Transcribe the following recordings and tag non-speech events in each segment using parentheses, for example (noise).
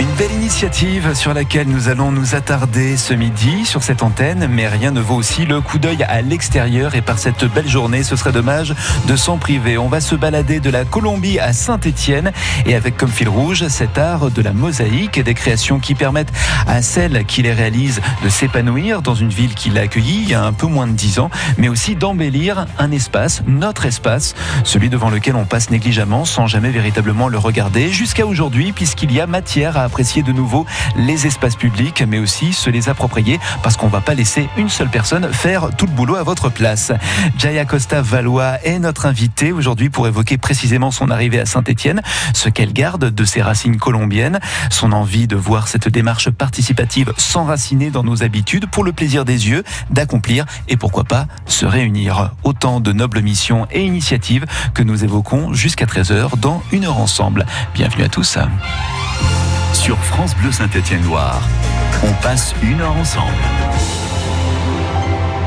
Une belle initiative sur laquelle nous allons nous attarder ce midi sur cette antenne, mais rien ne vaut aussi le coup d'œil à l'extérieur. Et par cette belle journée, ce serait dommage de s'en priver. On va se balader de la Colombie à Saint-Étienne. Et avec comme fil rouge cet art de la mosaïque et des créations qui permettent à celles qui les réalisent de s'épanouir dans une ville qui l'a accueilli il y a un peu moins de dix ans, mais aussi d'embellir un espace, notre espace, celui devant lequel on passe négligemment sans jamais véritablement le regarder. Jusqu'à aujourd'hui puisqu'il y a matière à apprécier de nouveau les espaces publics, mais aussi se les approprier parce qu'on ne va pas laisser une seule personne faire tout le boulot à votre place. Jaya Costa Valois est notre invitée aujourd'hui pour évoquer précisément son arrivée à Saint-Étienne, ce qu'elle garde de ses racines colombiennes, son envie de voir cette démarche participative s'enraciner dans nos habitudes pour le plaisir des yeux, d'accomplir et pourquoi pas se réunir. Autant de nobles missions et initiatives que nous évoquons jusqu'à 13h dans une heure ensemble. Bienvenue à tous. Sur France Bleu Saint-Étienne-Loire, on passe une heure ensemble.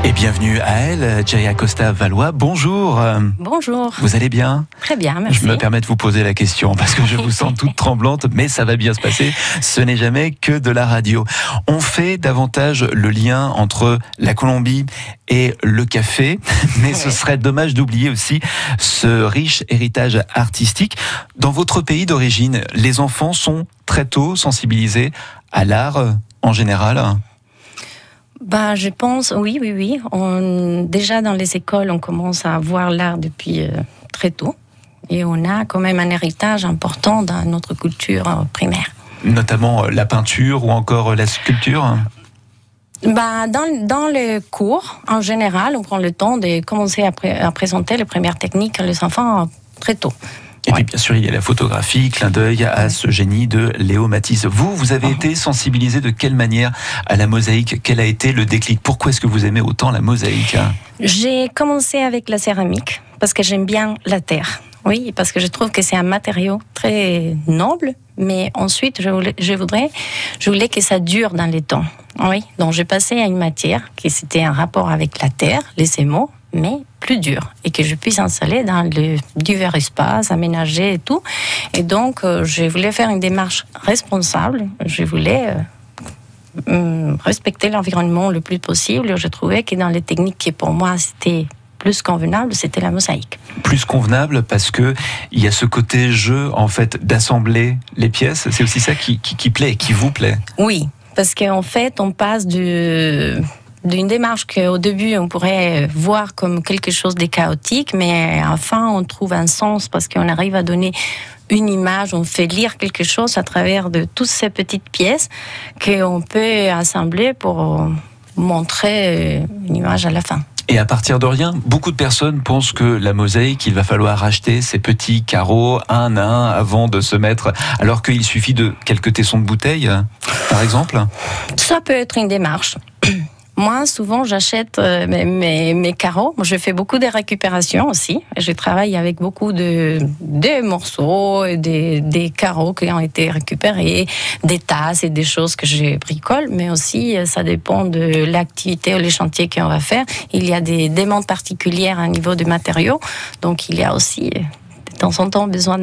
Et bienvenue à elle, Jaya Costa Valois. Bonjour. Bonjour. Vous allez bien? Très bien, merci. Je me permets de vous poser la question parce que je vous sens toute (laughs) tremblante, mais ça va bien se passer. Ce n'est jamais que de la radio. On fait davantage le lien entre la Colombie et le café, (laughs) mais ce serait dommage d'oublier aussi ce riche héritage artistique. Dans votre pays d'origine, les enfants sont très tôt sensibilisés à l'art en général? Bah, je pense, oui, oui, oui. On, déjà dans les écoles, on commence à voir l'art depuis euh, très tôt. Et on a quand même un héritage important dans notre culture euh, primaire. Notamment euh, la peinture ou encore la sculpture bah, dans, dans les cours, en général, on prend le temps de commencer à, pré à présenter les premières techniques à les enfants très tôt. Et puis bien sûr, il y a la photographie, clin d'œil à ce génie de Léo Matisse. Vous, vous avez été sensibilisé de quelle manière à la mosaïque? Quel a été le déclic? Pourquoi est-ce que vous aimez autant la mosaïque? J'ai commencé avec la céramique parce que j'aime bien la terre. Oui, parce que je trouve que c'est un matériau très noble, mais ensuite, je voulais, je voudrais, je voulais que ça dure dans les temps. Oui, donc j'ai passé à une matière qui c'était un rapport avec la terre, les émaux, mais plus dur et que je puisse installer dans le divers espaces, aménager et tout. Et donc, euh, je voulais faire une démarche responsable. Je voulais euh, respecter l'environnement le plus possible. Je trouvais que dans les techniques qui pour moi c'était plus convenable, c'était la mosaïque. Plus convenable parce que il y a ce côté jeu en fait d'assembler les pièces. C'est aussi ça qui, qui, qui plaît, qui vous plaît. Oui, parce qu'en fait, on passe du d'une démarche qu'au début on pourrait voir comme quelque chose de chaotique, mais enfin on trouve un sens parce qu'on arrive à donner une image, on fait lire quelque chose à travers de toutes ces petites pièces qu'on peut assembler pour montrer une image à la fin. Et à partir de rien, beaucoup de personnes pensent que la mosaïque, il va falloir acheter ces petits carreaux un à un avant de se mettre, alors qu'il suffit de quelques tessons de bouteille, par exemple. Ça peut être une démarche. Moi, souvent, j'achète euh, mes, mes, mes, carreaux. Je fais beaucoup de récupérations aussi. Je travaille avec beaucoup de des morceaux, des, des carreaux qui ont été récupérés, des tasses et des choses que je bricole. Mais aussi, euh, ça dépend de l'activité ou les chantiers qu'on va faire. Il y a des demandes particulières à niveau du matériau. Donc, il y a aussi, euh, de temps en temps, besoin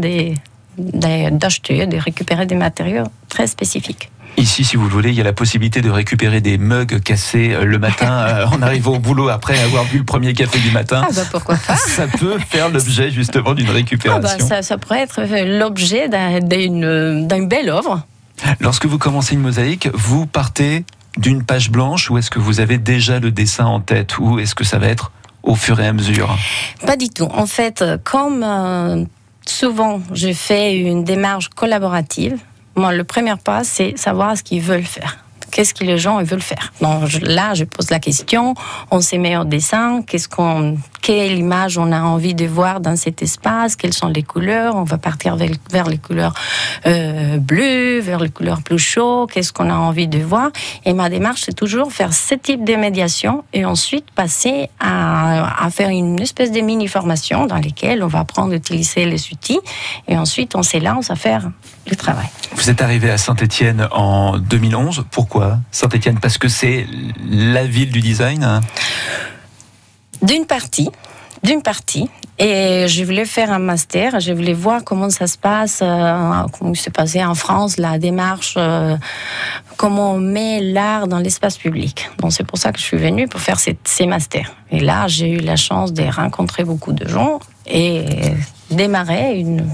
d'acheter, de récupérer des matériaux très spécifiques. Ici, si vous voulez, il y a la possibilité de récupérer des mugs cassés euh, le matin (laughs) en arrivant au boulot après avoir bu le premier café du matin. Ah bah pourquoi pas (laughs) Ça peut faire l'objet justement d'une récupération. Ah bah ça, ça, pourrait être l'objet d'une belle œuvre. Lorsque vous commencez une mosaïque, vous partez d'une page blanche ou est-ce que vous avez déjà le dessin en tête ou est-ce que ça va être au fur et à mesure? Pas du tout. En fait, comme euh, souvent je fais une démarche collaborative, moi, le premier pas, c'est savoir ce qu'ils veulent faire. Qu'est-ce que les gens veulent faire? Donc là, je pose la question. On se met au dessin. Quelle image on a envie de voir dans cet espace? Quelles sont les couleurs? On va partir vers, les couleurs euh, bleues, vers les couleurs plus chaudes. Qu'est-ce qu'on a envie de voir? Et ma démarche, c'est toujours faire ce type de médiation et ensuite passer à, à faire une espèce de mini formation dans lesquelles on va apprendre à utiliser les outils et ensuite on s'élance à faire le travail. Vous êtes arrivé à Saint-Étienne en 2011. Pourquoi Saint-Étienne? Parce que c'est la ville du design D'une partie. D'une partie. Et je voulais faire un master, je voulais voir comment ça se passe, euh, comment se passait en France, la démarche, euh, comment on met l'art dans l'espace public. Donc c'est pour ça que je suis venue pour faire ces, ces masters. Et là, j'ai eu la chance de rencontrer beaucoup de gens et démarrer une,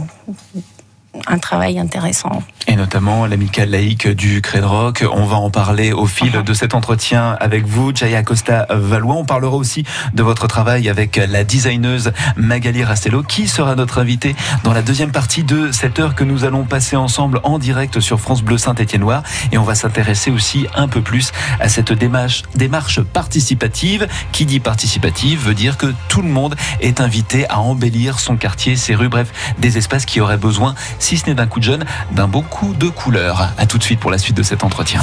un travail intéressant. Et notamment l'amicale laïque du Rock. On va en parler au fil de cet entretien avec vous, Jaya Costa Valois. On parlera aussi de votre travail avec la designeuse Magali Rastello, qui sera notre invitée dans la deuxième partie de cette heure que nous allons passer ensemble en direct sur France Bleu Saint-Étienne-Noir. Et on va s'intéresser aussi un peu plus à cette démarche, démarche participative. Qui dit participative veut dire que tout le monde est invité à embellir son quartier, ses rues, bref, des espaces qui auraient besoin si ce n'est d'un coup de jeune, d'un beau coup de couleur. A tout de suite pour la suite de cet entretien.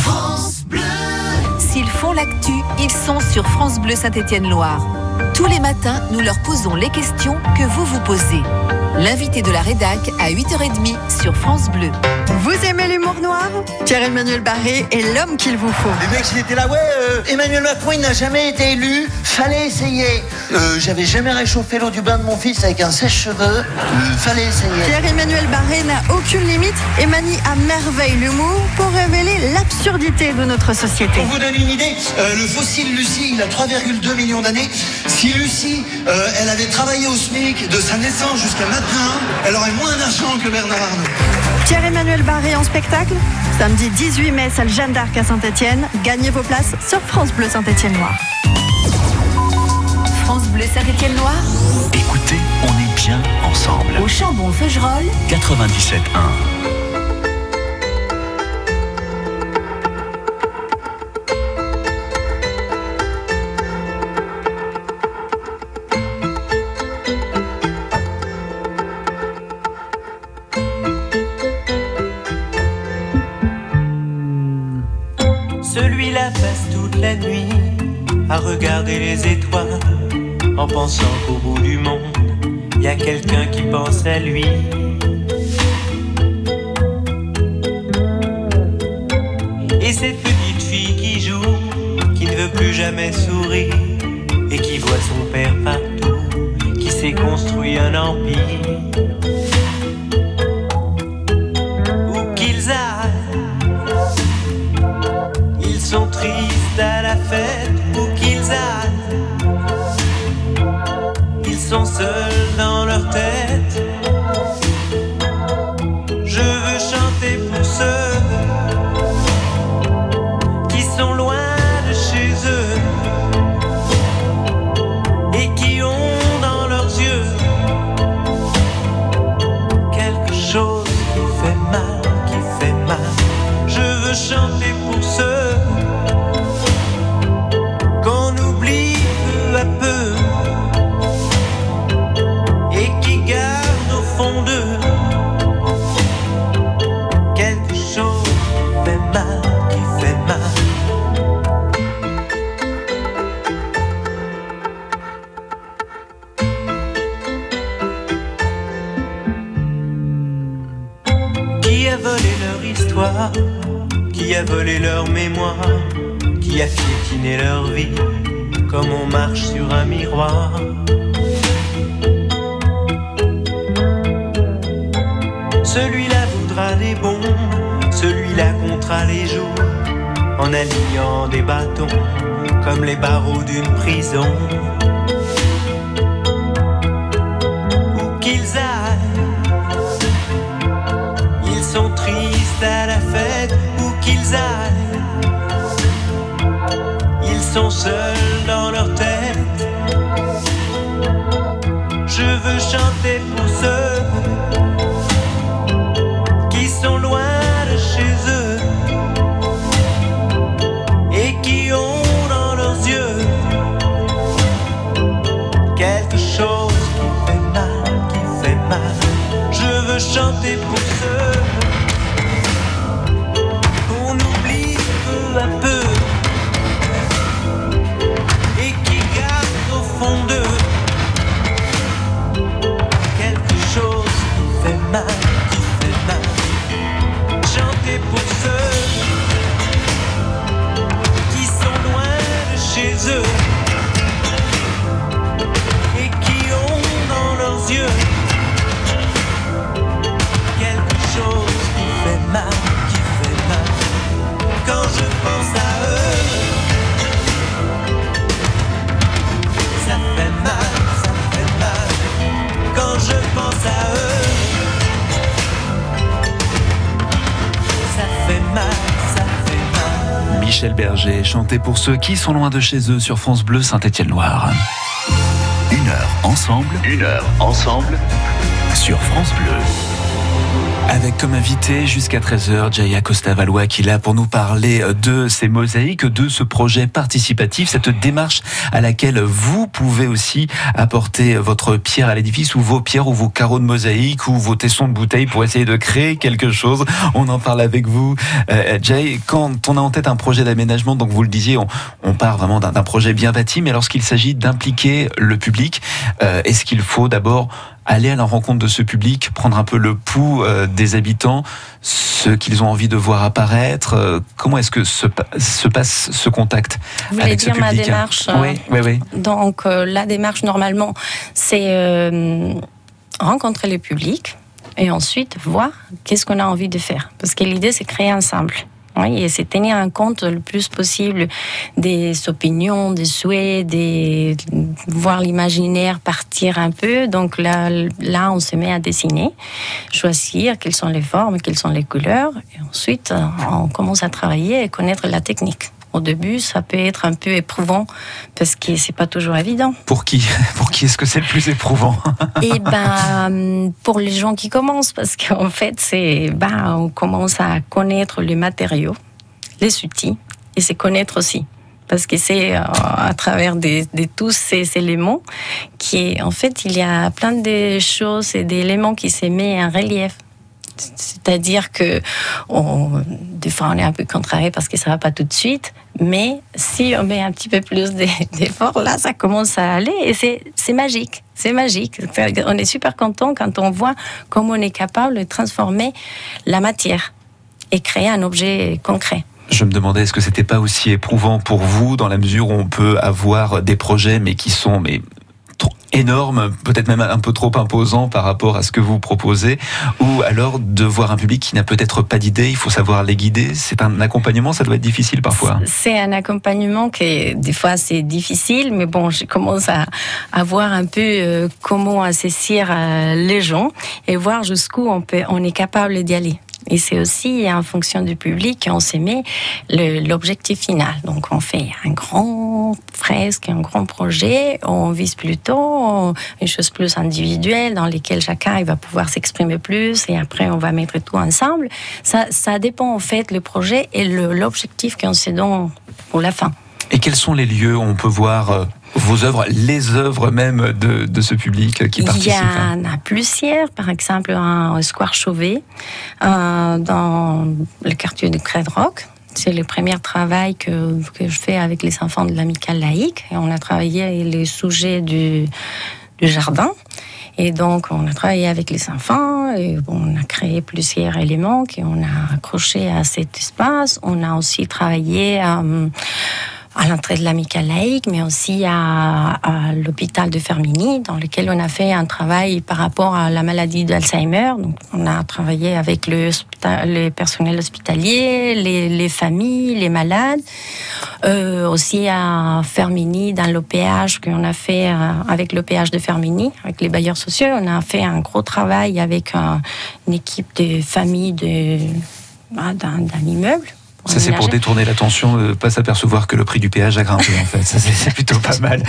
S'ils font l'actu, ils sont sur France Bleu Saint-Étienne-Loire. Tous les matins, nous leur posons les questions que vous vous posez. L'invité de la rédac à 8h30 sur France Bleu. Vous aimez l'humour noir? Pierre-Emmanuel Barré est l'homme qu'il vous faut. Les mecs, c'était là, ouais, euh, Emmanuel Macron, il n'a jamais été élu, fallait essayer. Euh, J'avais jamais réchauffé l'eau du bain de mon fils avec un sèche-cheveux, euh, fallait essayer. Pierre-Emmanuel Barré n'a aucune limite et manie à merveille l'humour pour révéler l'absurdité de notre société. Pour vous donner une idée, euh, le fossile Lucie, il a 3,2 millions d'années. Si Lucie, euh, elle avait travaillé au SMIC de sa naissance jusqu'à maintenant, elle aurait moins d'argent que Bernard Arnault. Pierre-Emmanuel Barré en spectacle Samedi 18 mai, salle Jeanne d'Arc à Saint-Etienne. Gagnez vos places sur France Bleu Saint-Etienne-Noir. France Bleu Saint-Étienne-Loire, Écoutez, on est bien ensemble. au Chambon-Feugerolles, 97.1. regarder les étoiles en pensant qu'au bout du monde, il y a quelqu'un qui pense à lui. Et cette petite fille qui joue, qui ne veut plus jamais sourire et qui voit son père partout, qui s'est construit un empire. Leur mémoire Qui a piétiné leur vie Comme on marche sur un miroir. Celui-là voudra des bombes Celui-là comptera les jours En alignant des bâtons Comme les barreaux d'une prison. Où qu'ils aillent ils sont tristes à la fête seuls dans leur tête. Je veux chanter pour ceux qui sont loin de chez eux et qui ont dans leurs yeux quelque chose qui fait mal, qui fait mal. Je veux chanter pour Michel Berger, chanté pour ceux qui sont loin de chez eux sur France Bleu Saint-Étienne-Loire. Une heure ensemble. Une heure ensemble. Sur France Bleu. Avec comme invité jusqu'à 13h Jaya Costa Valois qui est là pour nous parler de ces mosaïques, de ce projet participatif, cette démarche à laquelle vous pouvez aussi apporter votre pierre à l'édifice ou vos pierres ou vos carreaux de mosaïque ou vos tessons de bouteille pour essayer de créer quelque chose. On en parle avec vous. Euh, Jay, quand on a en tête un projet d'aménagement, donc vous le disiez, on, part vraiment d'un projet bien bâti, mais lorsqu'il s'agit d'impliquer le public, euh, est-ce qu'il faut d'abord aller à la rencontre de ce public, prendre un peu le pouls euh, des habitants, ce qu'ils ont envie de voir apparaître. Euh, comment est-ce que se, se, passe ce contact Vous avec voulez dire ce public? ma démarche Oui, oui, oui. Donc euh, la démarche normalement, c'est euh, rencontrer le public et ensuite voir qu'est-ce qu'on a envie de faire. Parce que l'idée c'est créer ensemble. Oui, et c'est tenir en compte le plus possible des opinions, des souhaits, des voir l'imaginaire partir un peu. Donc là, là, on se met à dessiner, choisir quelles sont les formes, quelles sont les couleurs, et ensuite on commence à travailler et connaître la technique. Au début, ça peut être un peu éprouvant parce que c'est pas toujours évident. Pour qui (laughs) Pour qui est-ce que c'est le plus éprouvant (laughs) Et ben pour les gens qui commencent parce qu'en fait c'est ben on commence à connaître les matériaux, les outils et c'est connaître aussi parce que c'est euh, à travers des, tous ces éléments qui en fait il y a plein de choses et d'éléments qui se mettent en relief. C'est-à-dire que on, des fois on est un peu contrarié parce que ça va pas tout de suite, mais si on met un petit peu plus d'efforts, là ça commence à aller et c'est magique. C'est magique. On est super content quand on voit comment on est capable de transformer la matière et créer un objet concret. Je me demandais, est-ce que c'était pas aussi éprouvant pour vous, dans la mesure où on peut avoir des projets, mais qui sont mais énorme, peut-être même un peu trop imposant par rapport à ce que vous proposez, ou alors de voir un public qui n'a peut-être pas d'idée, il faut savoir les guider. C'est un accompagnement, ça doit être difficile parfois. C'est un accompagnement qui, des fois, c'est difficile, mais bon, je commence à, à voir un peu euh, comment assaisir euh, les gens et voir jusqu'où on, on est capable d'y aller. Et c'est aussi en fonction du public qu'on s'est mis l'objectif final. Donc on fait un grand fresque, un grand projet, on vise plutôt une chose plus individuelle dans lesquelles chacun il va pouvoir s'exprimer plus et après on va mettre tout ensemble. Ça, ça dépend en fait le projet et l'objectif qu'on s'est donné pour la fin. Et quels sont les lieux où on peut voir vos œuvres, les œuvres même de, de ce public qui participe Il y en a plusieurs, par exemple un Square Chauvet, euh, dans le quartier de Credrock. C'est le premier travail que, que, je fais avec les enfants de l'amicale laïque. Et on a travaillé les sujets du, du jardin. Et donc, on a travaillé avec les enfants et on a créé plusieurs éléments qu'on a accrochés à cet espace. On a aussi travaillé euh, à l'entrée de l'amicale laïque, mais aussi à, à l'hôpital de Fermini, dans lequel on a fait un travail par rapport à la maladie d'Alzheimer. Donc, on a travaillé avec le, le personnel hospitalier, les, les, familles, les malades, euh, aussi à Fermini, dans l'OPH qu'on a fait euh, avec l'OPH de Fermini, avec les bailleurs sociaux. On a fait un gros travail avec un, une équipe de familles de, bah, d'un immeuble. Ça, c'est pour détourner l'attention, ne pas s'apercevoir que le prix du péage a grimpé, en fait. Ça, c'est plutôt pas mal.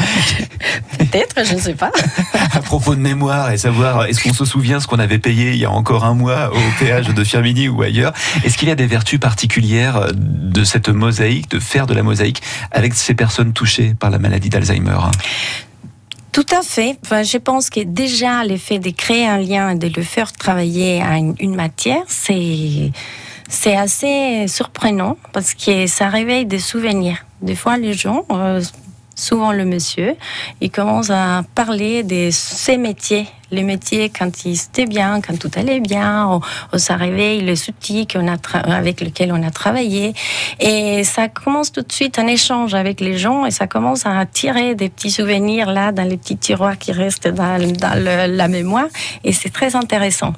(laughs) Peut-être, je ne sais pas. (laughs) à propos de mémoire et savoir, est-ce qu'on se souvient ce qu'on avait payé il y a encore un mois au péage de Firmini ou ailleurs? Est-ce qu'il y a des vertus particulières de cette mosaïque, de faire de la mosaïque avec ces personnes touchées par la maladie d'Alzheimer? Tout à fait. Enfin, je pense que déjà l'effet de créer un lien et de le faire travailler à une matière, c'est c'est assez surprenant parce que ça réveille des souvenirs. Des fois, les gens, euh, souvent le monsieur, il commence à parler de ses métiers. Les métiers quand il était bien, quand tout allait bien, on, on ça réveille les outils a avec lesquels on a travaillé. Et ça commence tout de suite un échange avec les gens et ça commence à tirer des petits souvenirs là dans les petits tiroirs qui restent dans, la mémoire. Et c'est très intéressant.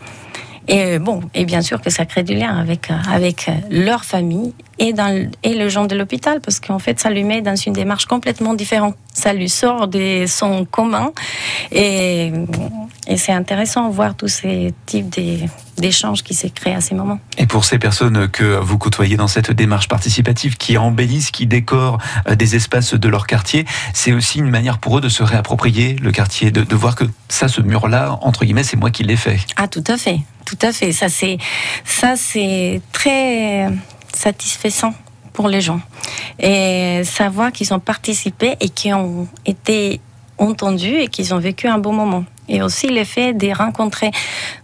Et bon, et bien sûr que ça crée du lien avec, avec leur famille et, dans, et le gens de l'hôpital, parce qu'en fait, ça lui met dans une démarche complètement différente. Ça lui sort de son commun. Et, et c'est intéressant de voir tous ces types d'échange qui s'est créé à ces moments. Et pour ces personnes que vous côtoyez dans cette démarche participative, qui embellissent, qui décorent euh, des espaces de leur quartier, c'est aussi une manière pour eux de se réapproprier le quartier, de, de voir que ça, ce mur-là, entre guillemets, c'est moi qui l'ai fait. Ah, tout à fait, tout à fait. Ça, c'est, ça, c'est très satisfaisant pour les gens. Et savoir qu'ils ont participé et qu'ils ont été entendus et qu'ils ont vécu un bon moment. Et aussi l'effet des rencontrer.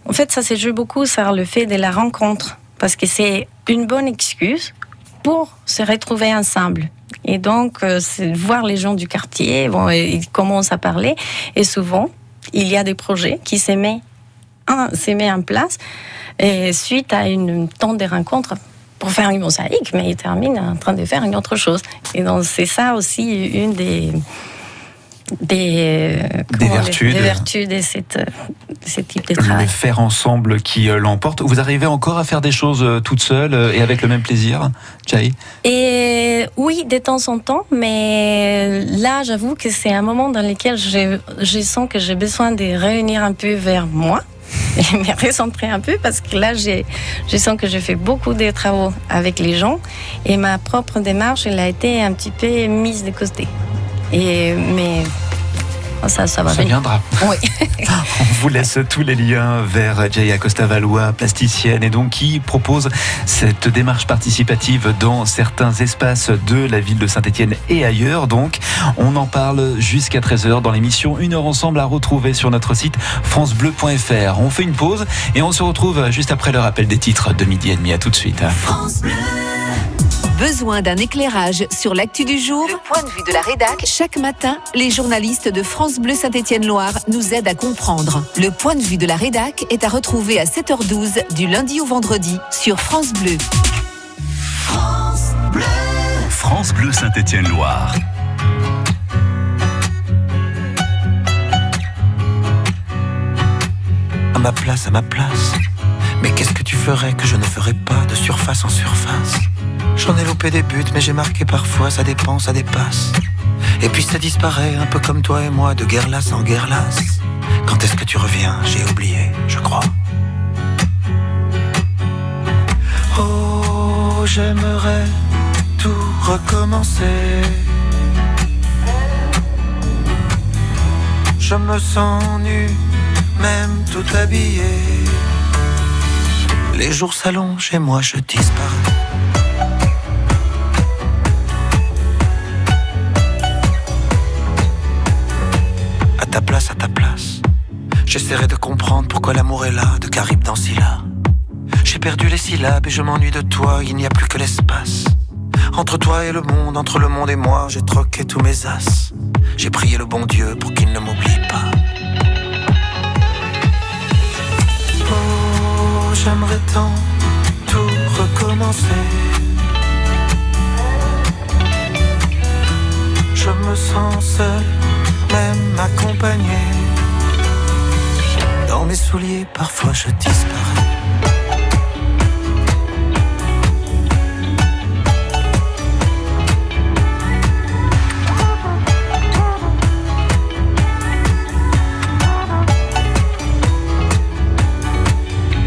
En fait, ça se joue beaucoup sur le fait de la rencontre. Parce que c'est une bonne excuse pour se retrouver ensemble. Et donc, euh, c'est voir les gens du quartier, bon, ils commencent à parler. Et souvent, il y a des projets qui se mettent en, place et suite à une temps de rencontres pour faire une mosaïque, mais ils terminent en train de faire une autre chose. Et donc, c'est ça aussi une des des, Des vertus des de- vertus de, cette, de ce type de Le travail. faire ensemble qui euh, l'emporte. Vous arrivez encore à faire des choses euh, toute seule euh, et avec le même plaisir, Jai Et oui, de temps en temps, mais là, j'avoue que c'est un moment dans lequel je, je sens que j'ai besoin de réunir un peu vers moi (laughs) et me recentrer un peu parce que là, j'ai- je sens que je fais beaucoup de travaux avec les gens et ma propre démarche, elle a été un petit peu mise de côté. Et, mais ça, ça va Ça venir. viendra. Oui. (laughs) On vous laisse tous les liens vers Jay Acosta Valois, plasticienne, et donc qui propose cette démarche participative dans certains espaces de la ville de Saint-Etienne et ailleurs. Donc, on en parle jusqu'à 13h dans l'émission Une heure ensemble à retrouver sur notre site francebleu.fr. On fait une pause et on se retrouve juste après le rappel des titres de midi et demi. À tout de suite. Besoin d'un éclairage sur l'actu du jour Le point de vue de la rédac. Chaque matin, les journalistes de France Bleu Saint-Étienne-Loire nous aident à comprendre. Le point de vue de la rédac est à retrouver à 7h12 du lundi au vendredi sur France Bleu. France Bleu Saint-Étienne-Loire. à ma place, à ma place. Mais qu'est-ce que tu ferais que je ne ferais pas de surface en surface? J'en ai loupé des buts, mais j'ai marqué parfois, ça dépend, ça dépasse. Et puis ça disparaît, un peu comme toi et moi, de guerre lasse en guerre lasse. Quand est-ce que tu reviens? J'ai oublié, je crois. Oh, j'aimerais tout recommencer. Je me sens nu, même tout habillé. Les jours s'allongent et moi je disparais. J'essaierai de comprendre pourquoi l'amour est là, de Caribe dans Scylla. J'ai perdu les syllabes et je m'ennuie de toi, il n'y a plus que l'espace. Entre toi et le monde, entre le monde et moi, j'ai troqué tous mes as. J'ai prié le bon Dieu pour qu'il ne m'oublie pas. Oh, j'aimerais tant tout recommencer. Je me sens seul, même accompagné. Dans mes souliers, parfois je disparais.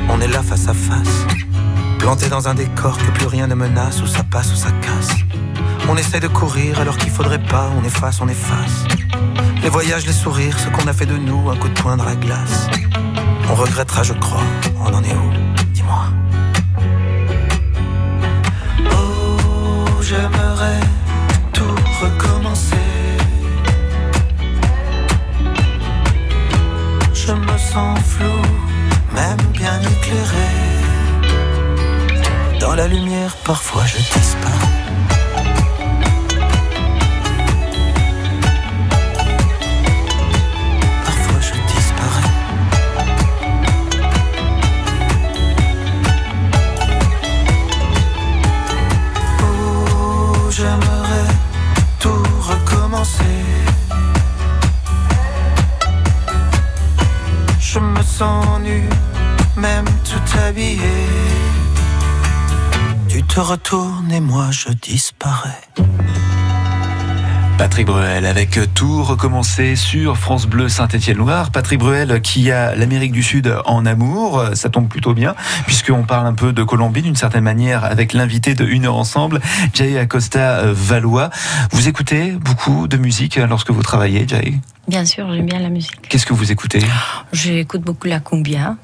On est là face à face, planté dans un décor que plus rien ne menace, où ça passe ou ça casse. On essaie de courir alors qu'il faudrait pas, on efface, on efface. Les voyages, les sourires, ce qu'on a fait de nous, un coup de poing dans la glace. On regrettera, je crois, on en est où? Dis-moi. Oh, j'aimerais tout recommencer. Je me sens flou, même bien éclairé. Dans la lumière, parfois je disparais. Tu te retournes et moi je disparais. Patrick Bruel avec tout recommencer sur France Bleu Saint-Étienne-Loire. Patrick Bruel qui a l'Amérique du Sud en amour, ça tombe plutôt bien puisqu'on parle un peu de Colombie d'une certaine manière avec l'invité de Une heure ensemble, Jay Acosta Valois. Vous écoutez beaucoup de musique lorsque vous travaillez, Jay? Bien sûr, j'aime bien la musique. Qu'est-ce que vous écoutez? J'écoute beaucoup la cumbia.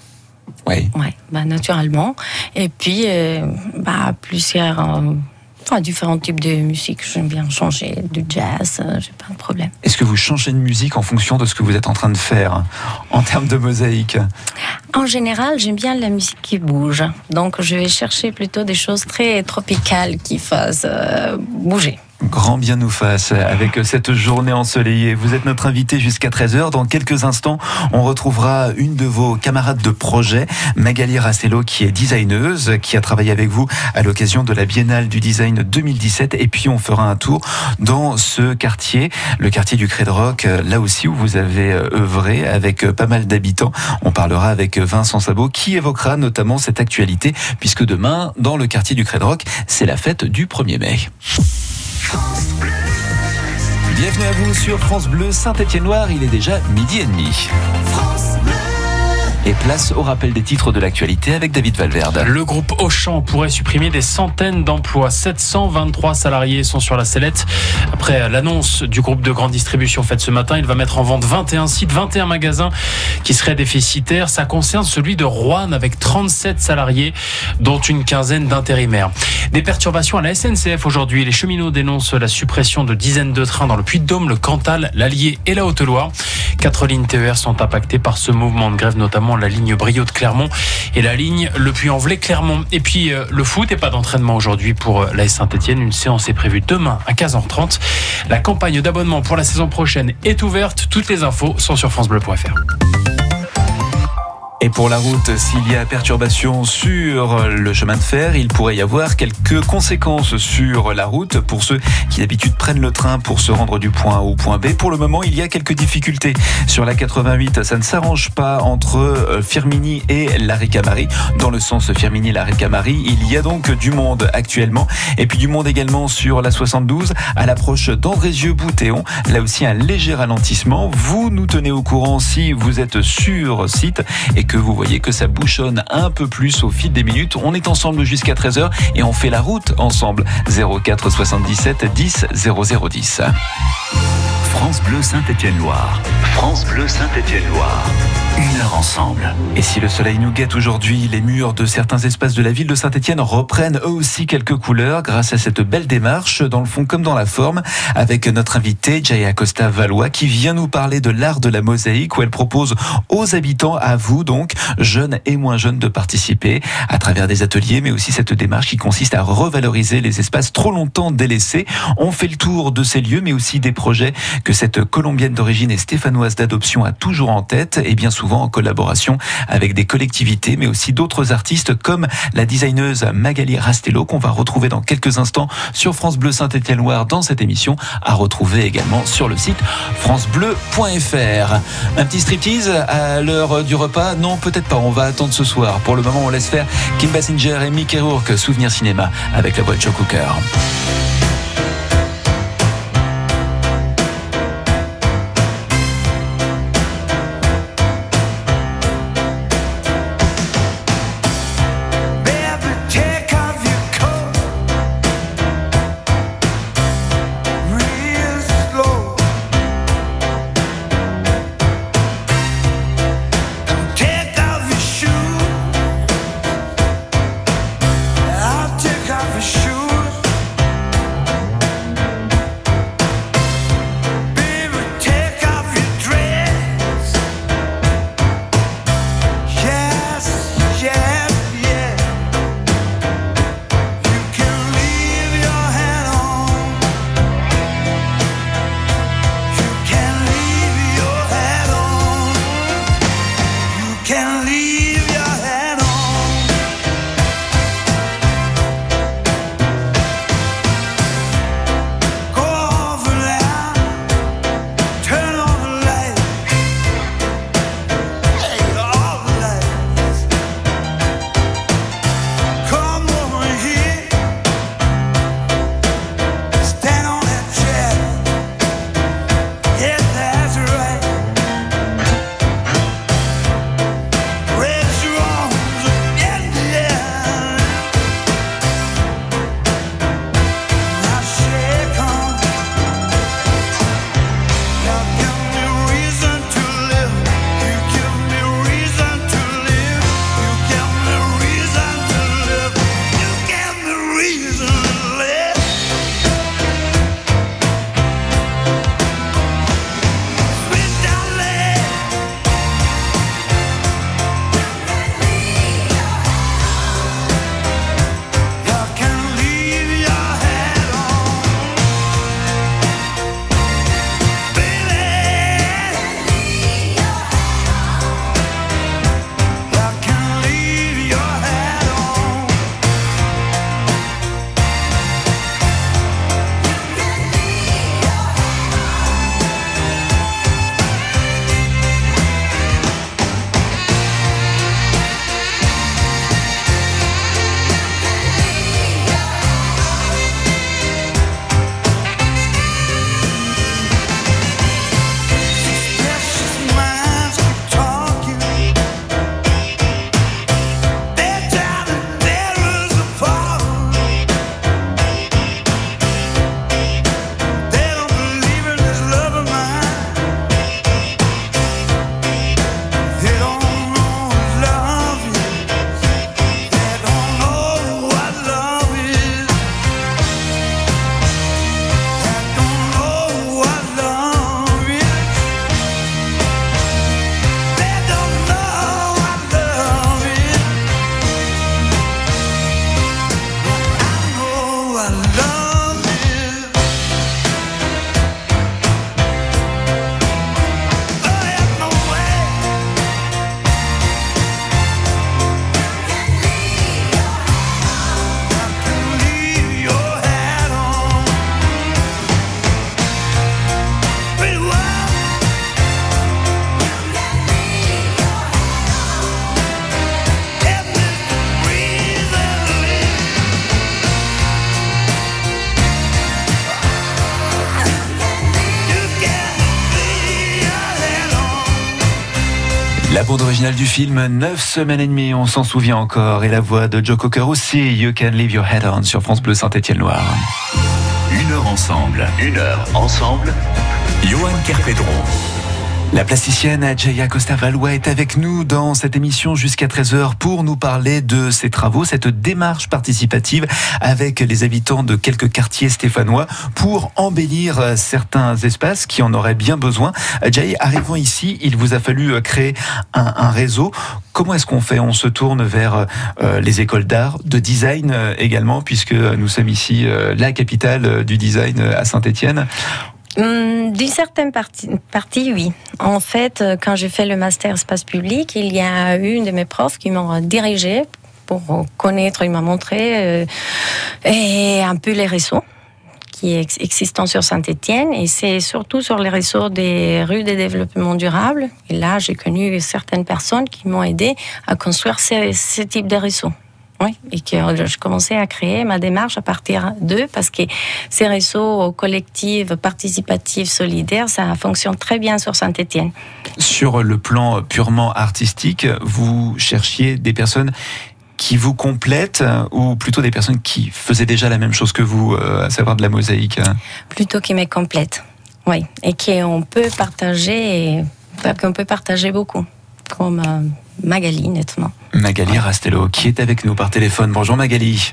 Oui. Ouais, bah, naturellement. Et puis, euh, bah, plusieurs. euh, Enfin, différents types de musique. J'aime bien changer du jazz, euh, j'ai pas de problème. Est-ce que vous changez de musique en fonction de ce que vous êtes en train de faire en termes de mosaïque? En général, j'aime bien la musique qui bouge. Donc, je vais chercher plutôt des choses très tropicales qui fassent euh, bouger. Grand bien nous fasse avec cette journée ensoleillée. Vous êtes notre invité jusqu'à 13h. Dans quelques instants, on retrouvera une de vos camarades de projet, Magali Rastello, qui est designeuse, qui a travaillé avec vous à l'occasion de la Biennale du Design 2017. Et puis, on fera un tour dans ce quartier, le quartier du Rock, là aussi où vous avez œuvré avec pas mal d'habitants. On parlera avec Vincent Sabot, qui évoquera notamment cette actualité, puisque demain, dans le quartier du Rock, c'est la fête du 1er mai. Bienvenue à vous sur France Bleu Saint-Étienne-Loire, il est déjà midi et demi. Et place au rappel des titres de l'actualité avec David Valverde. Le groupe Auchan pourrait supprimer des centaines d'emplois. 723 salariés sont sur la sellette. Après l'annonce du groupe de grande distribution faite ce matin, il va mettre en vente 21 sites, 21 magasins qui seraient déficitaires. Ça concerne celui de Rouen avec 37 salariés, dont une quinzaine d'intérimaires. Des perturbations à la SNCF aujourd'hui. Les cheminots dénoncent la suppression de dizaines de trains dans le Puy-de-Dôme, le Cantal, l'Allier et la Haute-Loire. Quatre lignes TER sont impactées par ce mouvement de grève, notamment la ligne Brio de Clermont et la ligne Le Puy-en-Velay-Clermont. Et puis euh, le foot et pas d'entraînement aujourd'hui pour euh, l'AS Saint-Etienne. Une séance est prévue demain à 15h30. La campagne d'abonnement pour la saison prochaine est ouverte. Toutes les infos sont sur francebleu.fr. Et pour la route, s'il y a perturbation sur le chemin de fer, il pourrait y avoir quelques conséquences sur la route pour ceux qui d'habitude prennent le train pour se rendre du point A au point B. Pour le moment, il y a quelques difficultés sur la 88. Ça ne s'arrange pas entre Firmini et la Ricamari. Dans le sens Firmini-la Ricamari, il y a donc du monde actuellement. Et puis du monde également sur la 72 à l'approche d'Andrézieux-Boutéon. Là aussi, un léger ralentissement. Vous nous tenez au courant si vous êtes sur site et que vous voyez que ça bouchonne un peu plus au fil des minutes. On est ensemble jusqu'à 13h et on fait la route ensemble. 04 77 10 0010. France Bleu Saint-Étienne-Loire. France Bleu Saint-Étienne-Loire. Une heure ensemble. Et si le soleil nous guette aujourd'hui, les murs de certains espaces de la ville de Saint-Étienne reprennent eux aussi quelques couleurs grâce à cette belle démarche, dans le fond comme dans la forme, avec notre invité Jaya Costa Valois qui vient nous parler de l'art de la mosaïque où elle propose aux habitants, à vous donc, jeunes et moins jeunes, de participer à travers des ateliers, mais aussi cette démarche qui consiste à revaloriser les espaces trop longtemps délaissés. On fait le tour de ces lieux, mais aussi des projets que cette colombienne d'origine et stéphanoise d'adoption a toujours en tête et bien souvent en collaboration avec des collectivités, mais aussi d'autres artistes comme la designeuse Magali Rastello qu'on va retrouver dans quelques instants sur France Bleu Saint-Étienne-Loire dans cette émission, à retrouver également sur le site francebleu.fr. Un petit striptease à l'heure du repas? Non, peut-être pas, on va attendre ce soir. Pour le moment, on laisse faire Kim Basinger et Mickey Rourke, Souvenir Cinéma avec la boîte Cooker. Originale du film, 9 semaines et demie, on s'en souvient encore. Et la voix de Joe Cocker aussi, You Can Leave Your Head On sur France Bleu Saint-Étienne-Loire. Une heure ensemble, une heure ensemble. Johan Kerpedron. La plasticienne Jaya Costa-Valois est avec nous dans cette émission jusqu'à 13h pour nous parler de ses travaux, cette démarche participative avec les habitants de quelques quartiers stéphanois pour embellir certains espaces qui en auraient bien besoin. Jaya, arrivant ici, il vous a fallu créer un, réseau. Comment est-ce qu'on fait? On se tourne vers euh, les écoles d'art, de design euh, également, puisque nous sommes ici euh, la capitale du design à Saint-Étienne. Hum, D'une certaine partie, oui. En fait, euh, quand j'ai fait le master espace public, il y a une de mes profs qui m'a dirigé pour connaître, il m'a montré euh, et un peu les réseaux qui ex- existent sur Saint-Étienne et c'est surtout sur les réseaux des rues de développement durable. Et là, j'ai connu certaines personnes qui m'ont aidé à construire ce type de réseaux. Oui, et que euh, je commençais à créer ma démarche à partir d'eux parce que ces réseaux collectifs, participatifs, solidaires, ça fonctionne très bien sur Saint-Étienne. Sur le plan purement artistique, vous cherchiez des personnes qui vous complètent euh, ou plutôt des personnes qui faisaient déjà la même chose que vous, euh, à savoir de la mosaïque hein? Plutôt qui me complètent. Oui, et qu'on peut partager, et- qu'on peut partager beaucoup, comme euh, Magali, nettement. Magali Rastello, qui est avec nous par téléphone. Bonjour Magali.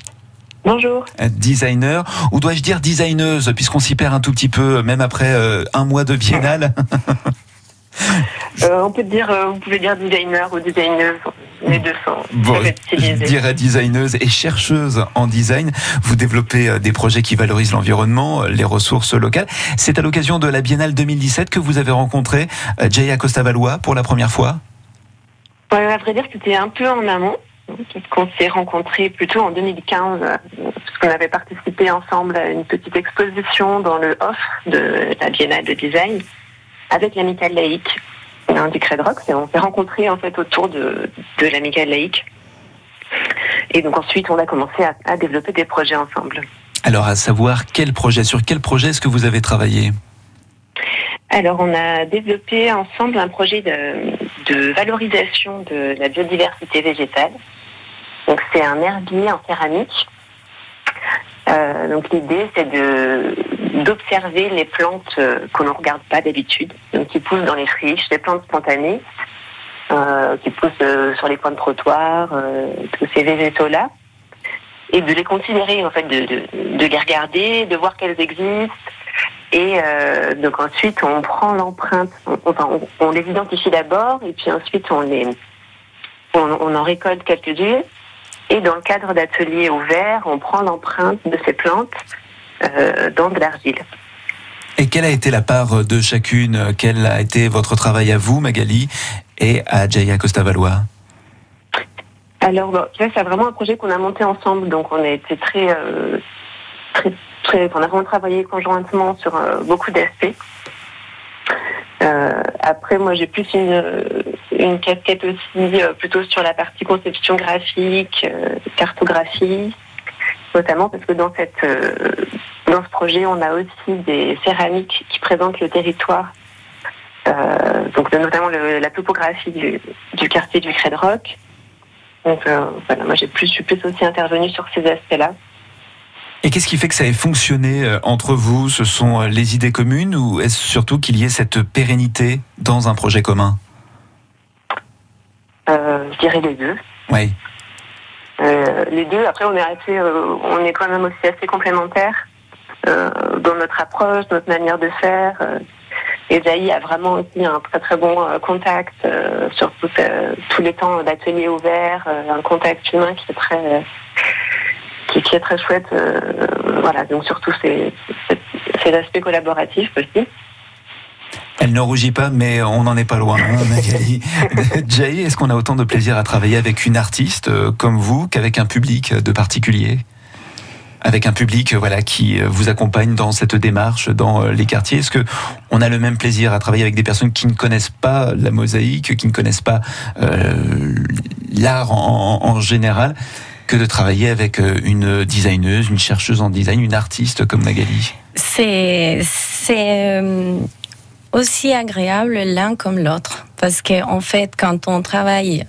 Bonjour. Euh, Designer, ou dois-je dire designeuse, puisqu'on s'y perd un tout petit peu, même après euh, un mois de biennale. (laughs) Euh, on peut dire, euh, vous pouvez dire designer ou designeuse, les deux sont Bon, je dirais designeuse et chercheuse en design. Vous développez euh, des projets qui valorisent l'environnement, euh, les ressources locales. C'est à l'occasion de la Biennale 2017 que vous avez rencontré euh, Jaya Costa-Valois pour la première fois. À vrai dire, c'était un peu en amont, qu'on s'est rencontrés plutôt en 2015, euh, parce qu'on avait participé ensemble à une petite exposition dans le off de la Biennale de design avec l'amicale laïque du Cred Rock. Et on s'est rencontrés en fait autour de, de l'amicale laïque. Et donc ensuite, on a commencé à, à développer des projets ensemble. Alors, à savoir quel projet, sur quel projet est-ce que vous avez travaillé? Alors, on a développé ensemble un projet de, de valorisation de la biodiversité végétale. Donc, c'est un herbier en céramique. Euh, donc, l'idée, c'est d'observer les plantes euh, que l'on regarde pas d'habitude, donc qui poussent dans les friches, les plantes spontanées, euh, qui poussent sur les coins de trottoir, tous ces végétaux-là, et de les considérer, en fait, de, de les regarder, de voir qu'elles existent, et euh, donc ensuite, on prend l'empreinte, on, enfin, on, on les identifie d'abord, et puis ensuite, on, les, on, on en récolte quelques-unes. Et dans le cadre d'ateliers ouverts, on prend l'empreinte de ces plantes euh, dans de l'argile. Et quelle a été la part de chacune? Quel a été votre travail à vous, Magali, et à Jaya Costa-Valois Alors, bon, c'est vraiment un projet qu'on a monté ensemble, donc on a été très, euh, très, très, on a vraiment travaillé conjointement sur euh, beaucoup d'aspects. Euh, après, moi, j'ai plus une, une casquette aussi euh, plutôt sur la partie conception graphique, euh, cartographie, notamment parce que dans cette, euh, dans ce projet, on a aussi des céramiques qui présentent le territoire, euh, donc notamment la topographie du, du quartier du Cred Rock. Donc voilà, moi j'ai plus, je suis plus aussi intervenue sur ces aspects-là. Et qu'est-ce qui fait que ça ait fonctionné euh, entre vous? Ce sont euh, les idées communes ou est-ce surtout qu'il y ait cette pérennité dans un projet commun? Euh, je dirais les deux. Oui. Euh, les deux, après on est assez, euh, on est quand même aussi assez complémentaires dans notre approche, notre manière de faire. Et Zaï a vraiment aussi un très très bon contact sur tout, tous les temps d'ateliers ouverts, un contact humain qui est très qui, qui est très chouette. euh, voilà, donc surtout ces, ces, aspects collaboratifs aussi. Elle ne rougit pas, mais on n'en est pas loin, hein, Magali. (laughs) (laughs) Jay, est-ce qu'on a autant de plaisir à travailler avec une artiste euh, comme vous qu'avec un public de particulier? Avec un public euh, voilà qui vous accompagne dans cette démarche dans les quartiers? Est-ce que on a le même plaisir à travailler avec des personnes qui ne connaissent pas la mosaïque, qui ne connaissent pas euh, l'art en, en général, que de travailler avec euh, une designeuse, une chercheuse en design, une artiste comme Magali C'est euh, aussi agréable l'un comme l'autre Parce qu'en en fait, quand on travaille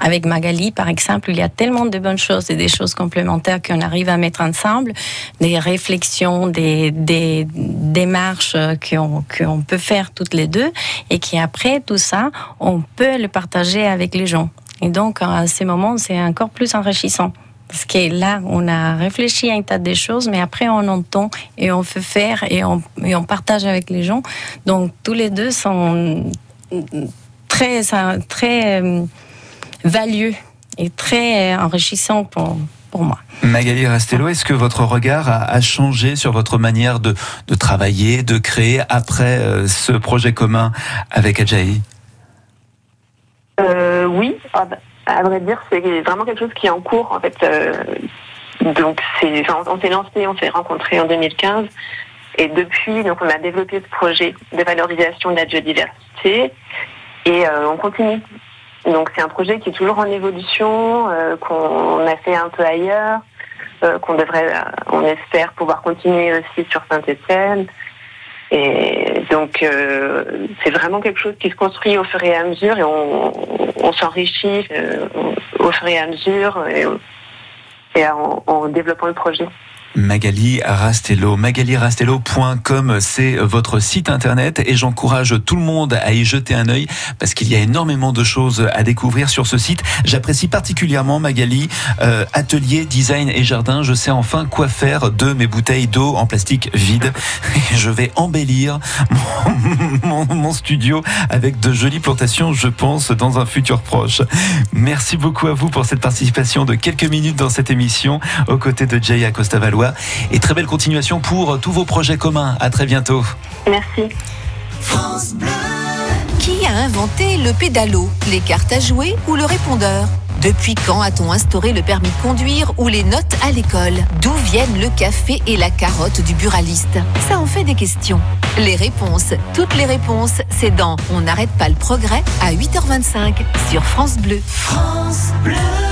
avec Magali, par exemple, il y a tellement de bonnes choses et des choses complémentaires qu'on arrive à mettre ensemble, des réflexions, des, des démarches qu'on peut faire toutes les deux, et qu'après tout ça, on peut le partager avec les gens. Et donc, à ces moments, c'est encore plus enrichissant. Parce que là, on a réfléchi à un tas de choses, mais après, on entend et on fait faire et on, et on partage avec les gens. Donc, tous les deux sont très, très euh, valueux et très enrichissants pour, pour moi. Magali Rastello, est-ce que votre regard a, changé sur votre manière de, de travailler, de créer après euh, ce projet commun avec Ajaï euh, Oui, à vrai dire, c'est vraiment quelque chose qui est en cours. En fait, euh, donc c'est, on s'est lancé, on s'est rencontrés en 2015, et depuis, donc on a développé ce projet de valorisation de la biodiversité, et euh, on continue. Donc c'est un projet qui est toujours en évolution, euh, qu'on a fait un peu ailleurs, qu'on devrait, on espère pouvoir continuer aussi sur Saint-Étienne. Et donc, euh, c'est vraiment quelque chose qui se construit au fur et à mesure et on, s'enrichit euh, au fur et à mesure et, et en développant le projet. Magali Rastello. MagaliRastello.com, c'est votre site internet et j'encourage tout le monde à y jeter un œil parce qu'il y a énormément de choses à découvrir sur ce site. J'apprécie particulièrement Magali, euh, atelier, design et jardin. Je sais enfin quoi faire de mes bouteilles d'eau en plastique vide. Je vais embellir mon, studio avec de jolies plantations, je pense, dans un futur proche. Merci beaucoup à vous pour cette participation de quelques minutes dans cette émission aux côtés de Jay Et très belle continuation pour tous vos projets communs. À très bientôt. Merci. Qui a inventé le pédalo, les cartes à jouer ou le répondeur depuis quand a-t-on instauré le permis de conduire ou les notes à l'école D'où viennent le café et la carotte du buraliste Ça en fait des questions. Les réponses, toutes les réponses, c'est dans On n'arrête pas le progrès à 8h25 sur France Bleu. France Bleu.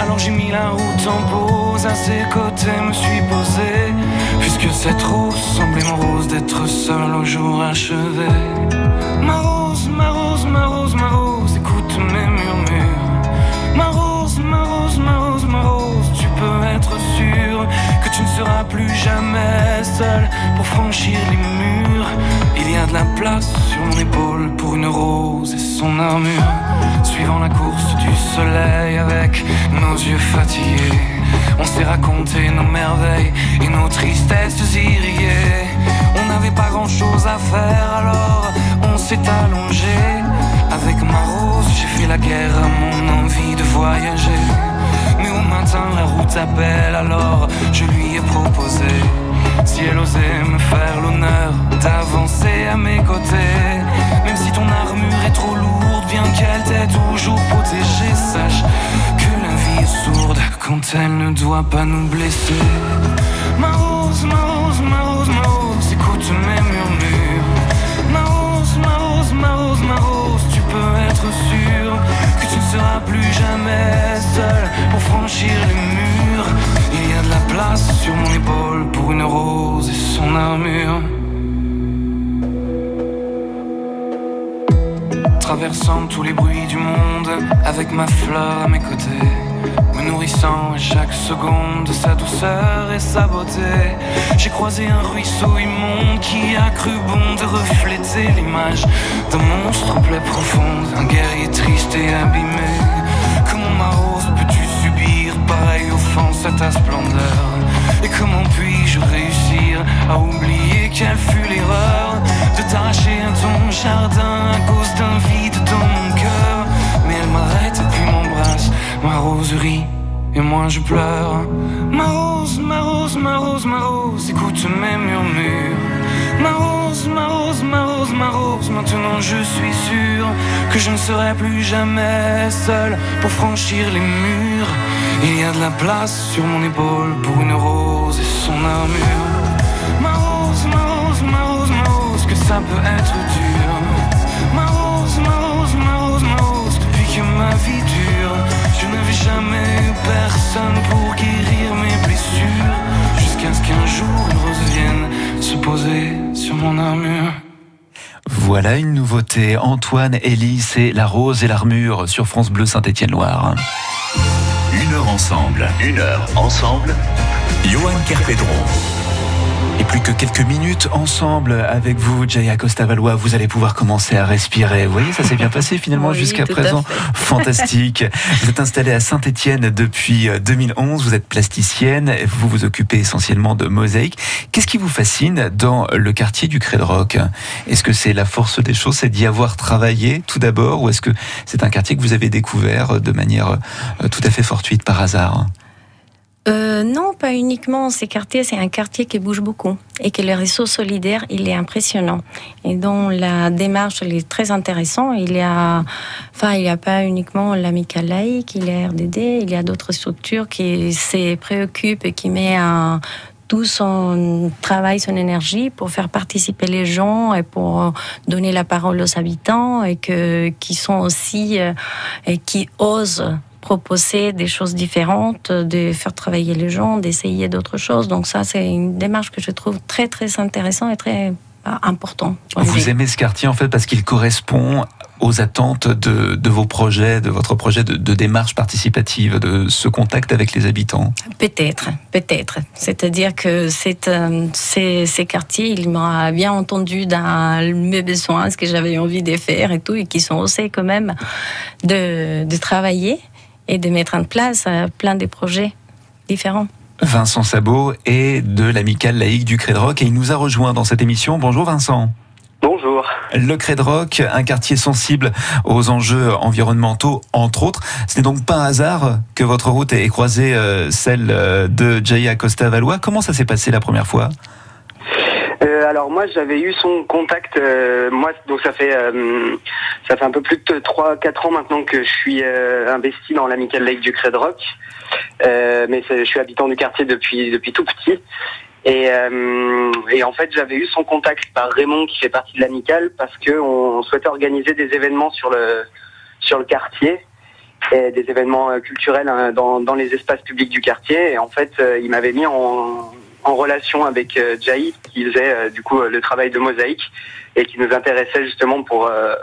Alors j'ai mis la route en pause, à ses côtés me suis posé. Puisque cette rose semblait mon rose d'être seul au jour achevé. Ma rose, ma rose, ma rose, ma rose, écoute mes seras plus jamais seul pour franchir les murs. Il y a de la place sur mon épaule pour une rose et son armure. Suivant la course du soleil avec nos yeux fatigués, on s'est raconté nos merveilles et nos tristesses irriguées. On n'avait pas grand chose à faire alors on s'est allongé. Avec ma rose, j'ai fait la guerre à mon envie de voyager. Mais au matin, la route appelle alors je lui ai proposé si elle osait me faire l'honneur d'avancer à mes côtés. Même si ton armure est trop lourde, bien qu'elle t'ait toujours protégée, sache que la vie est sourde quand elle ne doit pas nous blesser. Ma rose, ma rose, ma rose, ma rose, écoute mes murmures. Peux être sûr que tu ne seras plus jamais seul pour franchir les murs. Il y a de la place sur mon épaule pour une rose et son armure. Traversant tous les bruits du monde avec ma fleur à mes côtés, me nourrissant à chaque seconde de sa douceur et sa beauté. J'ai croisé un ruisseau immonde qui a cru bon de refléter l'image d'un monstre en plaie profonde, un guerrier triste et abîmé. Comment ma rose peux-tu subir pareille offense à ta splendeur? Et comment puis-je réussir à oublier quelle fut l'erreur de t'arracher à ton jardin à cause d'un vide dans mon cœur? M'arrête et puis m'embrasse, ma roserie et moi je pleure. Ma rose, ma rose, ma rose, ma rose, écoute mes murmures. Ma rose, ma rose, ma rose maintenant je suis sûr que je ne serai plus jamais seul pour franchir les murs. Il y a de la place sur mon épaule pour une rose et son armure. Ma rose, ma rose, ma rose, ma rose, que ça peut être dur. Vie dure, je n'avais jamais eu personne pour guérir mes blessures. Jusqu'à ce qu'un jour une rose vienne se poser sur mon armure. Voilà une nouveauté. Antoine, Elise et La Rose et l'Armure sur France Bleu Saint-Étienne-Loire. Une heure ensemble, une heure ensemble. Johan Kerpedron. Et plus que quelques minutes ensemble avec vous, Jaya Costa-Valois, vous allez pouvoir commencer à respirer. Vous voyez, ça s'est bien passé finalement Oui, jusqu'à présent. (laughs) Fantastique. Vous êtes installée à Saint-Étienne depuis euh, 2011. Vous êtes plasticienne. Vous vous occupez essentiellement de mosaïque. Qu'est-ce qui vous fascine dans le quartier du Cré de Roc Est-ce que c'est la force des choses, c'est d'y avoir travaillé tout d'abord, ou est-ce que c'est un quartier que vous avez découvert de manière euh, tout à fait fortuite par hasard? Euh, non, pas uniquement. Ces quartiers, c'est un quartier qui bouge beaucoup et que le réseau solidaire, il est impressionnant. Et dont la démarche, elle est très intéressante. Il y a, enfin, il n'y a pas uniquement l'amicale laïque, il y a RDD, il y a d'autres structures qui se préoccupent et qui mettent un tout son travail, son énergie pour faire participer les gens et pour donner la parole aux habitants et qui sont aussi, euh, et qui osent proposer des choses différentes, de faire travailler les gens, d'essayer d'autres choses. Donc ça, c'est une démarche que je trouve très, très intéressante et très euh, important. Vous aimez ce quartier en fait parce qu'il correspond aux attentes de, de, vos projets, de votre projet de, de, démarche participative, de ce contact avec les habitants? Peut-être, peut-être. C'est-à-dire que c'est, euh, ces, ces, quartiers, ils m'ont bien entendu dans mes besoins, ce que j'avais envie de faire et tout, et qui sont osés quand même de, de travailler et de mettre en place euh, plein de projets différents. Vincent Sabot est de l'amicale laïque du Cré Roc et il nous a rejoint dans cette émission. Bonjour Vincent. Bonjour. Le Cré Roc, un quartier sensible aux enjeux environnementaux, entre autres. Ce n'est donc pas un hasard que votre route ait croisé euh, celle de Jaya Costa Valois. Comment ça s'est passé la première fois? Euh, alors moi j'avais eu son contact euh, moi donc ça fait euh, ça fait un peu plus de 3 4 ans maintenant que je suis euh, investi dans l'amicale Lake du Cré de Roc. Euh, mais je suis habitant du quartier depuis depuis tout petit et, euh, et en fait j'avais eu son contact par Raymond qui fait partie de l'amicale parce que on souhaitait organiser des événements sur le sur le quartier et des événements culturels hein, dans, dans les espaces publics du quartier et en fait il m'avait mis en en relation avec euh, qui faisait euh, du coup le travail de mosaïque et qui nous intéressait justement pour euh,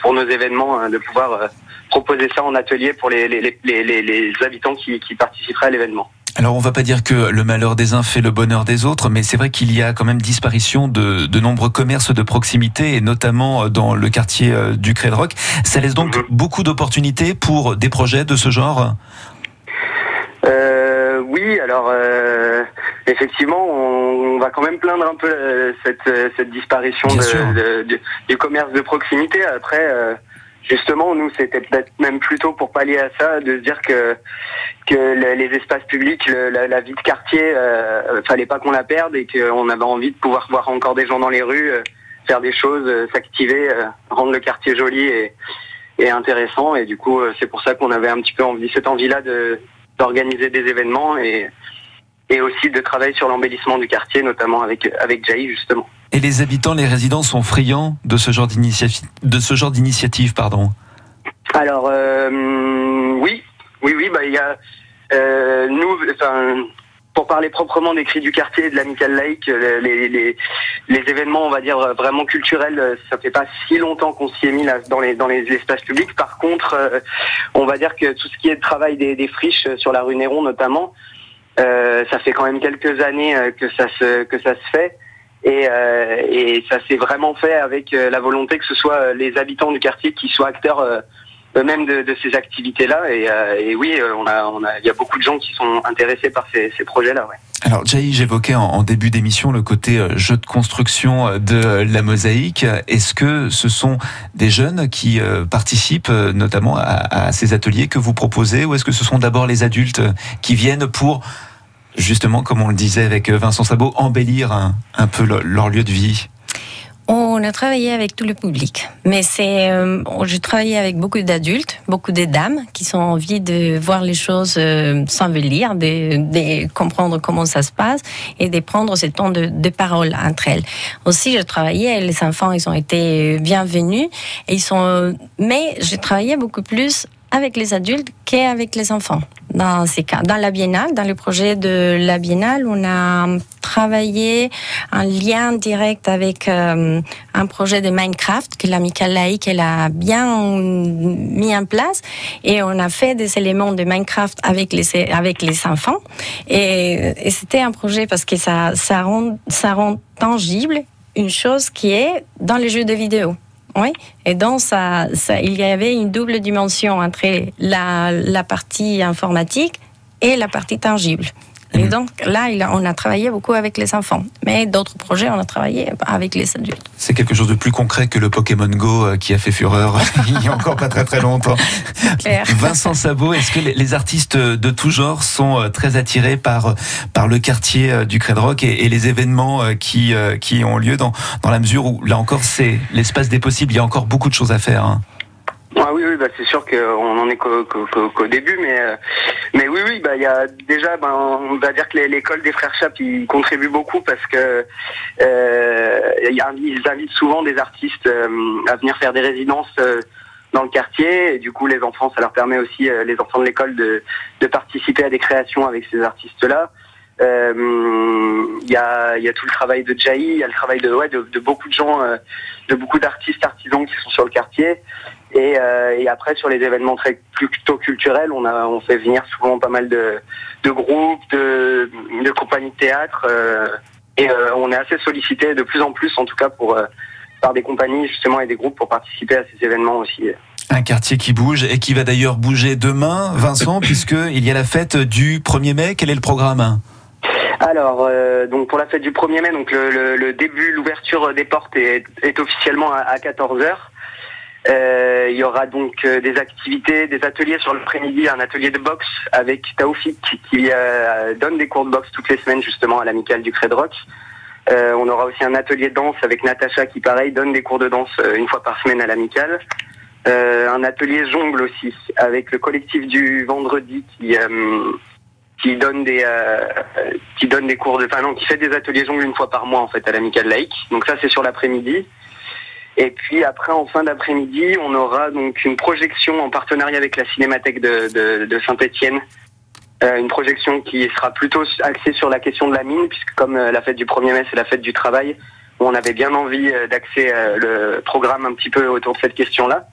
pour nos événements de pouvoir proposer ça en atelier pour les les, les, les, les habitants qui, qui participeraient à l'événement. Alors on va pas dire que le malheur des uns fait le bonheur des autres, mais c'est vrai qu'il y a quand même disparition de, de nombreux commerces de proximité, et notamment dans le quartier du Cré de Roc. Ça laisse donc mmh. beaucoup d'opportunités pour des projets de ce genre? euh, Oui, alors euh, effectivement, on, on, va quand même plaindre un peu euh, cette, cette disparition de, de, de, du commerce de proximité. Après, euh, justement, nous, c'était peut-être même plutôt pour pallier à ça, de se dire que que le, les espaces publics, le, la, la, vie de quartier, euh, fallait pas qu'on la perde et qu'on avait envie de pouvoir voir encore des gens dans les rues, euh, faire des choses, euh, s'activer, rendre le quartier joli et, et intéressant. Et du coup, c'est pour ça qu'on avait un petit peu envie, cette envie-là de d'organiser des événements et et aussi de travailler sur l'embellissement du quartier, notamment avec, avec Jai, justement. Et les habitants, les résidents sont friands de ce genre d'initiative, de ce genre d'initiative, pardon? Alors, euh, oui, oui, oui, bah, il y a, euh, nous, enfin, pour parler proprement des cris du quartier et de l'amicale laïque, les, les, les, événements, on va dire, vraiment culturels, ça fait pas si longtemps qu'on s'y est mis là, dans, les, dans les espaces publics. Par contre, euh, on va dire que tout ce qui est travail des, friches sur la rue Néron notamment, euh, ça fait quand même quelques années euh, que ça se fait et, euh, ça s'est vraiment fait avec euh, la volonté que ce soit les habitants du quartier qui soient acteurs eux-mêmes de, de, ces activités-là et, et, oui a il y a beaucoup de gens qui sont intéressés par ces, projets-là. Alors Jay, j'évoquais en, début d'émission le côté jeu de construction de la mosaïque. Est-ce que ce sont des jeunes qui participent notamment à, ces ateliers que vous proposez ou est-ce que ce sont d'abord les adultes qui viennent pour justement, comme on le disait avec Vincent Sabot, embellir un, peu leur lieu de vie? On a travaillé avec tout le public, mais c'est, euh, j'ai travaillé avec beaucoup d'adultes, beaucoup de dames qui ont envie de voir les choses euh, sans lire, de, comprendre comment ça se passe et de prendre ce temps de, parole entre elles. Aussi, je travaillais, les enfants, ils ont été bienvenus et ils sont, mais j'ai travaillé beaucoup plus avec les adultes qu'avec les enfants. Dans ces cas, dans la biennale, dans le projet de la biennale, on a travaillé un lien direct avec euh, un projet de Minecraft que l'amicale laïque elle a bien mis en place et on a fait des éléments de Minecraft avec les avec les enfants et, c'était un projet parce que ça ça rend ça rend tangible une chose qui est dans les jeux de vidéo. Oui, et donc ça, ça, il y avait une double dimension entre la, la partie informatique et la partie tangible. Et donc là, on a travaillé beaucoup avec les enfants. Mais d'autres projets, on a travaillé avec les adultes. C'est quelque chose de plus concret que le Pokémon Go euh, qui a fait fureur (laughs) il y a encore pas très très longtemps. (laughs) Vincent Sabot, est-ce que les artistes de tout genre sont euh, très attirés par, par le quartier euh, du Crédroc et, et les événements qui, qui ont lieu dans, dans la mesure où, là encore, c'est l'espace des possibles, il y a encore beaucoup de choses à faire hein. Ah oui, oui, bah c'est sûr qu'on en est qu'au qu qu début, mais euh, mais oui, oui, bah il y a déjà, ben on va dire que l'école des frères Chap ils contribuent beaucoup parce que euh, ils invitent souvent des artistes euh, à venir faire des résidences euh, dans le quartier. Et du coup, les enfants, ça leur permet aussi, les enfants de l'école, de, de participer à des créations avec ces artistes-là. Il y, a, y a tout le travail de Jai, il y a le travail de, ouais, de beaucoup de gens, de beaucoup d'artistes artisans qui sont sur le quartier. Et, euh, et, après sur les événements très plutôt culturels, on a on fait venir souvent pas mal de, de groupes, de, de compagnies de théâtre, euh, et euh, on est assez sollicité de plus en plus, en tout cas pour euh, par des compagnies justement et des groupes pour participer à ces événements aussi. Un quartier qui bouge et qui va d'ailleurs bouger demain, Vincent, (laughs) puisque il y a la fête du 1er mai. Quel est le programme alors, euh, donc pour la fête du 1er mai, donc le, le, le début, l'ouverture des portes est, est officiellement à, à 14 h euh, il y aura donc euh, des activités, des ateliers sur l'après-midi, un atelier de boxe avec Taoufik qui euh, donne des cours de boxe toutes les semaines justement à l'amicale du Crédroc. Euh, on aura aussi un atelier de danse avec Natacha qui pareil donne des cours de danse une fois par semaine à l'amicale. un atelier jongle aussi avec le collectif du vendredi qui qui donne des qui donne des cours de enfin non qui fait des ateliers jongle une fois par mois en fait à l'amicale laïque. Donc ça c'est sur l'après-midi. Et puis après, en fin d'après-midi, on aura donc une projection en partenariat avec la Cinémathèque de, Saint-Étienne. Euh, une projection qui sera plutôt axée sur la question de la mine, puisque comme euh, la fête du 1er mai, c'est la fête du travail, on avait bien envie euh, d'axer le programme un petit peu autour de cette question-là.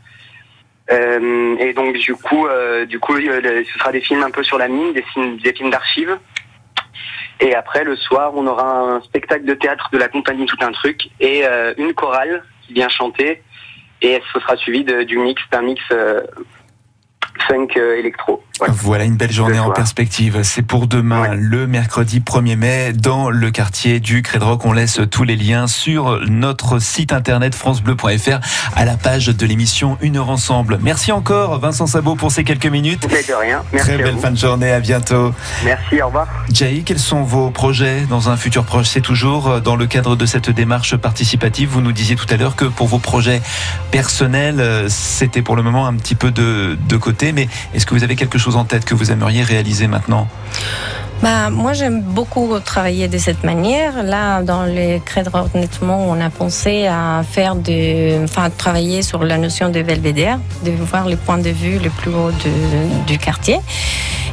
Et donc du coup, du coup, ce sera des films un peu sur la mine, des des films d'archives. Et après, le soir, on aura un spectacle de théâtre de la compagnie Tout un truc et une chorale qui vient chanter et ce sera suivi de, du mix d'un mix euh, funk euh, électro. Ouais. Voilà une belle journée en perspective. C'est pour demain, ouais. le mercredi 1er mai, dans le quartier du Crédroc. On laisse tous les liens sur notre site internet francebleu.fr à la page de l'émission Une heure ensemble. Merci encore Vincent Sabot pour ces quelques minutes. De rien. Merci Très belle fin de journée, à bientôt. Merci, au revoir. Jay, quels sont vos projets dans un futur proche? C'est toujours dans le cadre de cette démarche participative. Vous nous disiez tout à l'heure que pour vos projets personnels, c'était pour le moment un petit peu de, de côté, mais est-ce que vous avez quelque chose en tête que vous aimeriez réaliser maintenant bah, moi, j'aime beaucoup travailler de cette manière. Là, dans les crédits honnêtement, on a pensé à faire de, enfin, travailler sur la notion de belvédère, de voir les points de vue les plus hauts du quartier.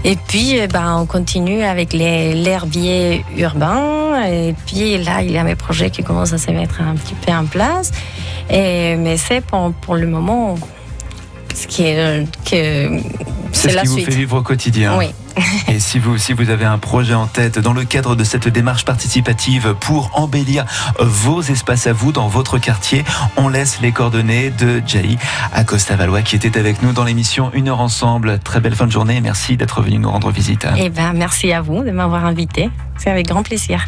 Et puis, bah, on continue avec l'herbier urbain. Et puis, là, il y a mes projets qui commencent à se mettre un petit peu en place. Et, mais c'est pour, pour le moment ce qui est que c'est ce la qui vous fait vivre au quotidien. Oui. (laughs) Et si vous aussi vous avez un projet en tête dans le cadre de cette démarche participative pour embellir vos espaces à vous dans votre quartier, on laisse les coordonnées de Jay Acosta Valois qui était avec nous dans l'émission Une heure ensemble. Très belle fin de journée et merci d'être venu nous rendre visite. Eh ben merci à vous de m'avoir invité. C'est avec grand plaisir.